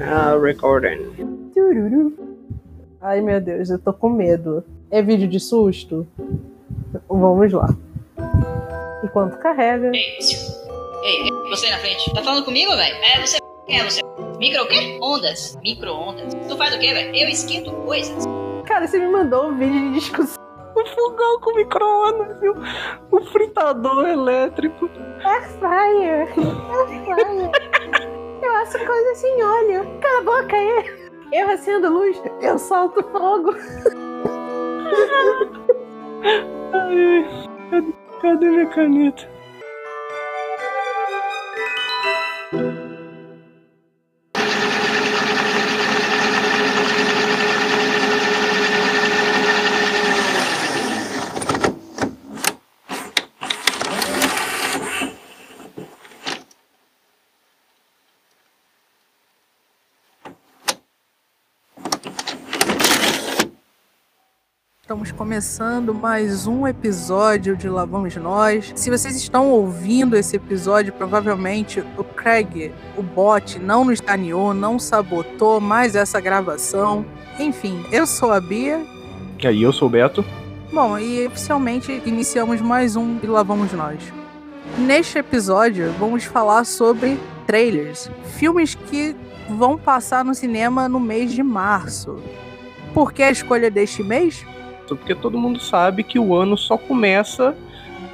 Ah, recording. Tururu. Ai meu Deus, eu tô com medo. É vídeo de susto? Vamos lá. Enquanto carrega. Ei, você- ei, ei, você aí na frente. Tá falando comigo, velho? É você. Quem é você? Micro o quê? Ondas. Micro-ondas. Tu faz o quê, velho? Eu esquento coisas. Cara, você me mandou um vídeo de discussão. O fogão com micro-ondas, e o, o fritador elétrico. Air fryer. Air fryer. Eu faço coisa sem óleo. Cala a boca aí. Eu acendo luz, eu solto fogo. Cadê minha caneta? Começando mais um episódio de Lá Vamos Nós. Se vocês estão ouvindo esse episódio, provavelmente o Craig, o bot, não nos escaneou, não sabotou mais essa gravação. Enfim, eu sou a Bia. E aí, eu sou o Beto. Bom, e oficialmente iniciamos mais um e Lá Vamos Nós. Neste episódio, vamos falar sobre trailers, filmes que vão passar no cinema no mês de março. Por que a escolha deste mês? Porque todo mundo sabe que o ano só começa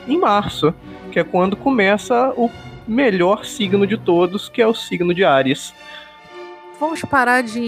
em março, que é quando começa o melhor signo de todos, que é o signo de Ares. Vamos parar de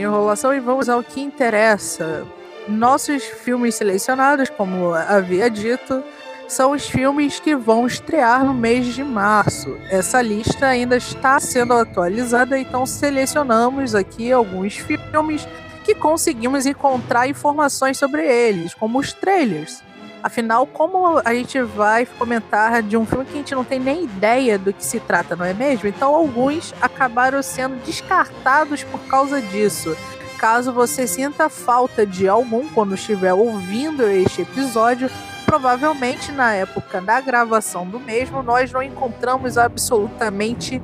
enrolação e vamos ao que interessa. Nossos filmes selecionados, como havia dito, são os filmes que vão estrear no mês de março. Essa lista ainda está sendo atualizada, então selecionamos aqui alguns filmes que conseguimos encontrar informações sobre eles, como os trailers. Afinal, como a gente vai comentar de um filme que a gente não tem nem ideia do que se trata, não é mesmo? Então, alguns acabaram sendo descartados por causa disso. Caso você sinta falta de algum quando estiver ouvindo este episódio, provavelmente na época da gravação do mesmo, nós não encontramos absolutamente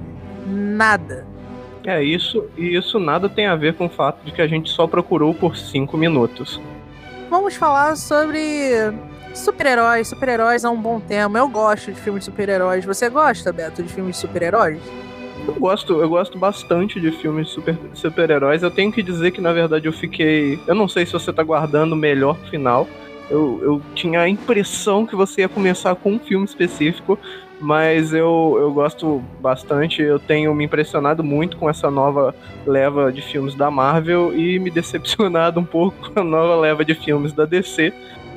nada. É isso, e isso nada tem a ver com o fato de que a gente só procurou por cinco minutos. Vamos falar sobre super-heróis. Super-heróis é um bom tema. Eu gosto de filmes de super-heróis. Você gosta, Beto, de filmes de super-heróis? Eu gosto, eu gosto bastante de filmes super, super-heróis. Eu tenho que dizer que, na verdade, eu fiquei. Eu não sei se você tá guardando o melhor final. Eu, eu tinha a impressão que você ia começar com um filme específico, mas eu, eu gosto bastante. Eu tenho me impressionado muito com essa nova leva de filmes da Marvel e me decepcionado um pouco com a nova leva de filmes da DC.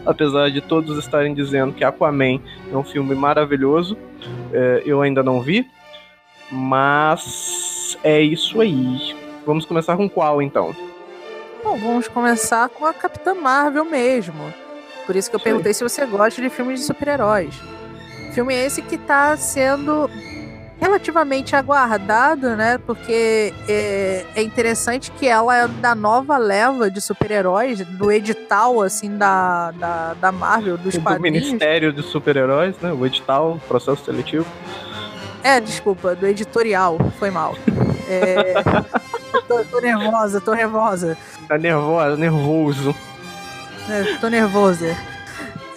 Apesar de todos estarem dizendo que Aquaman é um filme maravilhoso, é, eu ainda não vi. Mas é isso aí. Vamos começar com qual então? Bom, vamos começar com a Capitã Marvel mesmo. Por isso que eu Isso aí. perguntei se você gosta de filmes de super-heróis. Filme esse que tá sendo relativamente aguardado, né? Porque é, é interessante que ela é da nova leva de super-heróis, do edital, assim, da, da, da Marvel, dos do quadrinhos. Ministério dos Super-Heróis, né? O edital, processo seletivo. É, desculpa, do editorial, foi mal. É, tô, tô nervosa, tô nervosa. Tá nervoso, nervoso. É, tô nervosa.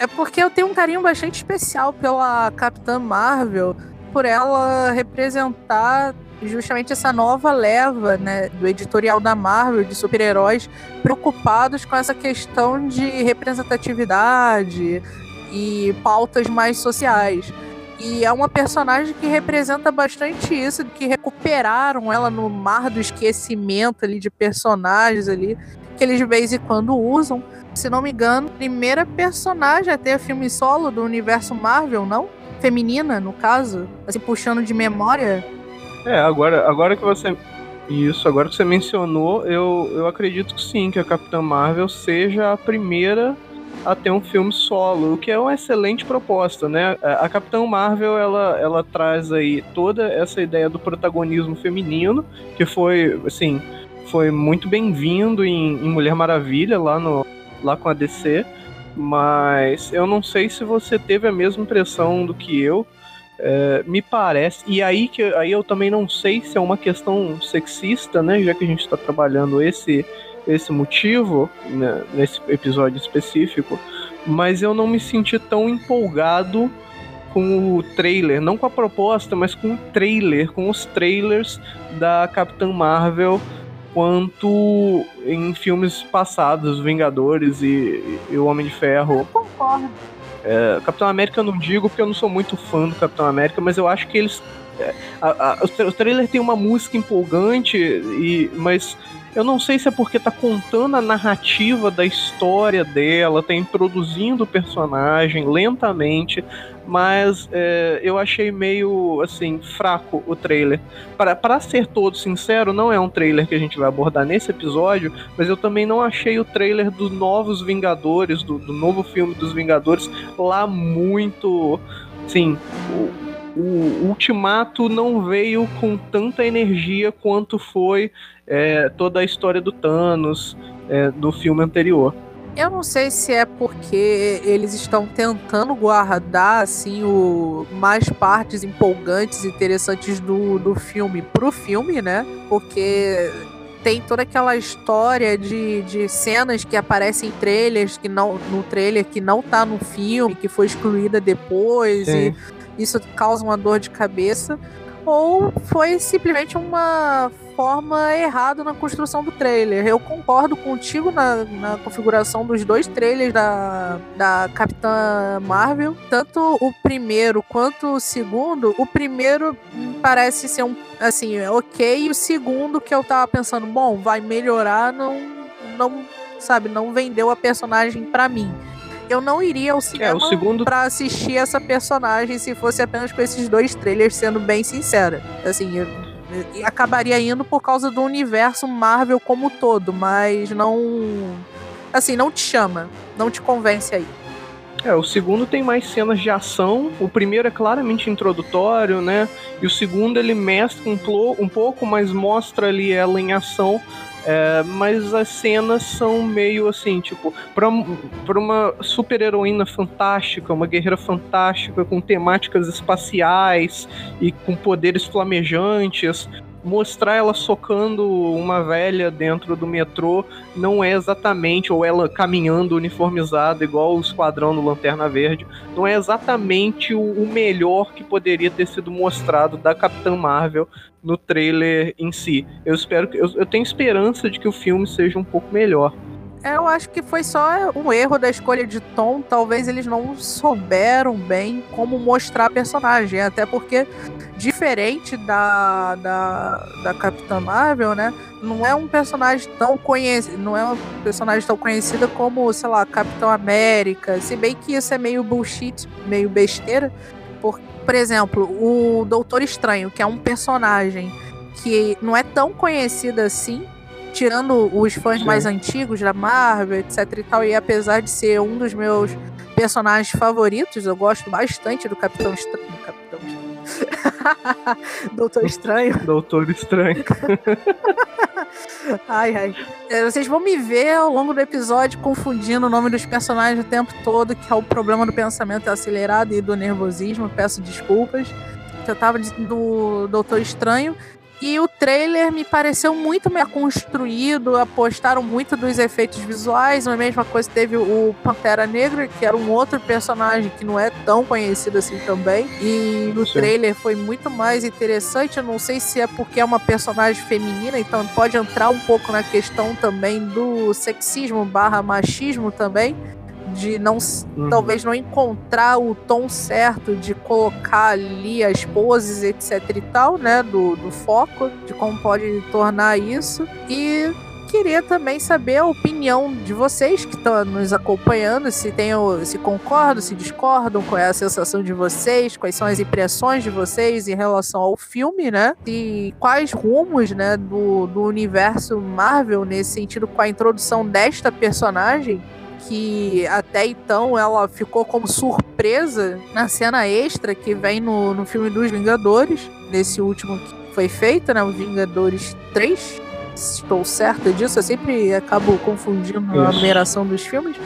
É porque eu tenho um carinho bastante especial pela Capitã Marvel, por ela representar justamente essa nova leva, né, do editorial da Marvel de super-heróis preocupados com essa questão de representatividade e pautas mais sociais. E é uma personagem que representa bastante isso, que recuperaram ela no mar do esquecimento ali de personagens ali, eles de vez em quando usam. Se não me engano, primeira personagem a ter filme solo do universo Marvel, não? Feminina, no caso, assim, puxando de memória. É, agora, agora que você. Isso, agora que você mencionou, eu, eu acredito que sim, que a Capitã Marvel seja a primeira a ter um filme solo, o que é uma excelente proposta, né? A a Capitã Marvel, ela, ela traz aí toda essa ideia do protagonismo feminino, que foi, assim, foi muito bem-vindo em, em Mulher Maravilha, lá, no, lá com a DC, mas eu não sei se você teve a mesma impressão do que eu, é, me parece, e aí que aí eu também não sei se é uma questão sexista, né? Já que a gente está trabalhando esse, esse motivo né, nesse episódio específico, mas eu não me senti tão empolgado com o trailer, não com a proposta, mas com o trailer, com os trailers da Capitã Marvel quanto em filmes passados, Vingadores e, e o Homem de Ferro. Eu concordo. É, Capitão América eu não digo porque eu não sou muito fã do Capitão América, mas eu acho que eles. É, a, a, o trailer tem uma música empolgante, e, mas eu não sei se é porque tá contando a narrativa da história dela, tá introduzindo o personagem lentamente, mas é, eu achei meio assim fraco o trailer. Para ser todo sincero, não é um trailer que a gente vai abordar nesse episódio, mas eu também não achei o trailer dos novos Vingadores, do, do novo filme dos Vingadores, lá muito. Sim, o, o Ultimato não veio com tanta energia quanto foi é, toda a história do Thanos é, do filme anterior. Eu não sei se é porque eles estão tentando guardar assim o mais partes empolgantes e interessantes do, do filme pro filme, né? Porque tem toda aquela história de, de cenas que aparecem em trailers que não no trailer que não tá no filme, que foi excluída depois Sim. e isso causa uma dor de cabeça ou foi simplesmente uma forma errada na construção do trailer. Eu concordo contigo na, na configuração dos dois trailers da, da Capitã Marvel, tanto o primeiro quanto o segundo. O primeiro parece ser um assim, ok, e o segundo que eu tava pensando, bom, vai melhorar, não não sabe, não vendeu a personagem para mim eu não iria ao cinema é, o segundo... pra assistir essa personagem se fosse apenas com esses dois trailers, sendo bem sincera. Assim, eu acabaria indo por causa do universo Marvel como todo, mas não. Assim, não te chama, não te convence aí. É, o segundo tem mais cenas de ação. O primeiro é claramente introdutório, né? E o segundo ele mestra um, um pouco, mas mostra ali ela em ação é, mas as cenas são meio assim, tipo, pra, pra uma super-heroína fantástica, uma guerreira fantástica com temáticas espaciais e com poderes flamejantes, mostrar ela socando uma velha dentro do metrô não é exatamente, ou ela caminhando uniformizada igual o esquadrão do Lanterna Verde, não é exatamente o, melhor que poderia ter sido mostrado da Capitã Marvel no trailer em si. Eu espero que eu, eu tenho esperança de que o filme seja um pouco melhor. Eu acho que foi só um erro da escolha de tom. Talvez eles não souberam bem como mostrar a personagem. Até porque, diferente da, da, da Capitã Marvel, né? Não é um personagem tão conhecido. Não é um personagem tão conhecida como, sei lá, Capitão América. Se bem que isso é meio bullshit, meio besteira. Por, por exemplo, o Doutor Estranho, que é um personagem que não é tão conhecido assim tirando os fãs Sim. mais antigos da Marvel, etc e tal, e apesar de ser um dos meus personagens favoritos, eu gosto bastante do Capitão Estranho. Capitão Estranho. Doutor Estranho. Doutor Estranho. ai, ai. É, vocês vão me ver ao longo do episódio confundindo o nome dos personagens o tempo todo, que é o problema do pensamento acelerado e do nervosismo. Peço desculpas. Eu tava do Doutor Estranho. E o trailer me pareceu muito bem construído, apostaram muito dos efeitos visuais. A mesma coisa teve o Pantera Negra, que era um outro personagem que não é tão conhecido assim também. E no trailer foi muito mais interessante. Eu não sei se é porque é uma personagem feminina, então pode entrar um pouco na questão também do sexismo barra machismo também de não uhum. talvez não encontrar o tom certo de colocar ali as poses, etc e tal, né, do, do foco, de como pode tornar isso. E queria também saber a opinião de vocês que estão nos acompanhando, se tem, se concordam, se discordam, qual é a sensação de vocês, quais são as impressões de vocês em relação ao filme, né? E quais rumos, né, do, do universo Marvel nesse sentido com a introdução desta personagem que até então ela ficou como surpresa na cena extra que vem no, no filme dos Vingadores, nesse último que foi feito, né? O Vingadores 3. Estou certa disso, eu sempre acabo confundindo Isso. a numeração dos filmes.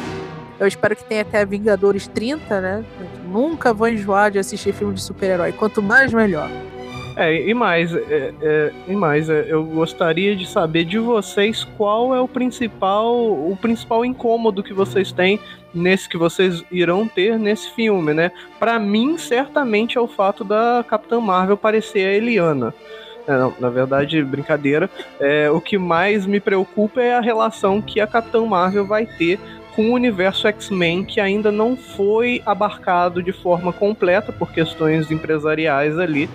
Eu espero que tenha até Vingadores 30, né? Eu nunca vou enjoar de assistir filme de super-herói. Quanto mais, melhor. É, e mais, é, é, e mais, é, eu gostaria de saber de vocês qual é o principal, o principal incômodo que vocês têm nesse que vocês irão ter nesse filme, né? Para mim, certamente é o fato da Capitã Marvel parecer a Eliana. É, não, na verdade, brincadeira. É, o que mais me preocupa é a relação que a Capitã Marvel vai ter com o universo X-Men que ainda não foi abarcado de forma completa por questões empresariais ali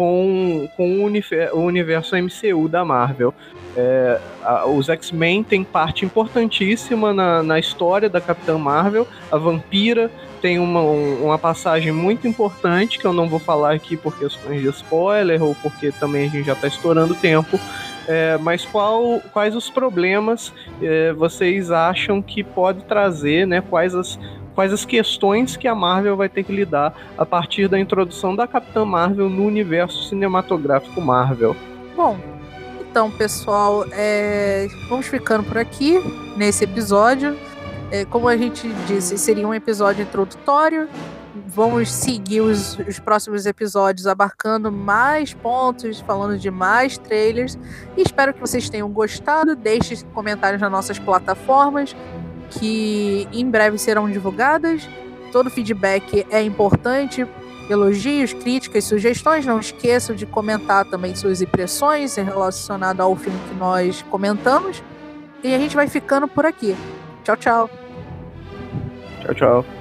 com, com o, universo MCU da Marvel. É, a, os X-Men têm parte importantíssima na, na história da Capitã Marvel. A Vampira tem uma, uma passagem muito importante que eu não vou falar aqui por questões de spoiler ou porque também a gente já está estourando tempo. É, mas qual, quais os problemas é, vocês acham que pode trazer, né? Quais as, quais as questões que a Marvel vai ter que lidar a partir da introdução da Capitã Marvel no universo cinematográfico Marvel. Bom, então, pessoal, é... vamos ficando por aqui nesse episódio. É, como a gente disse, seria um episódio introdutório. Vamos seguir os, os, próximos episódios abarcando mais pontos, falando de mais trailers. E espero que vocês tenham gostado. Deixe comentários nas nossas plataformas que em breve serão divulgadas. Todo feedback é importante. Elogios, críticas, sugestões. Não esqueçam de comentar também suas impressões relacionadas ao filme que nós comentamos. E a gente vai ficando por aqui. Tchau, tchau. Tchau, tchau.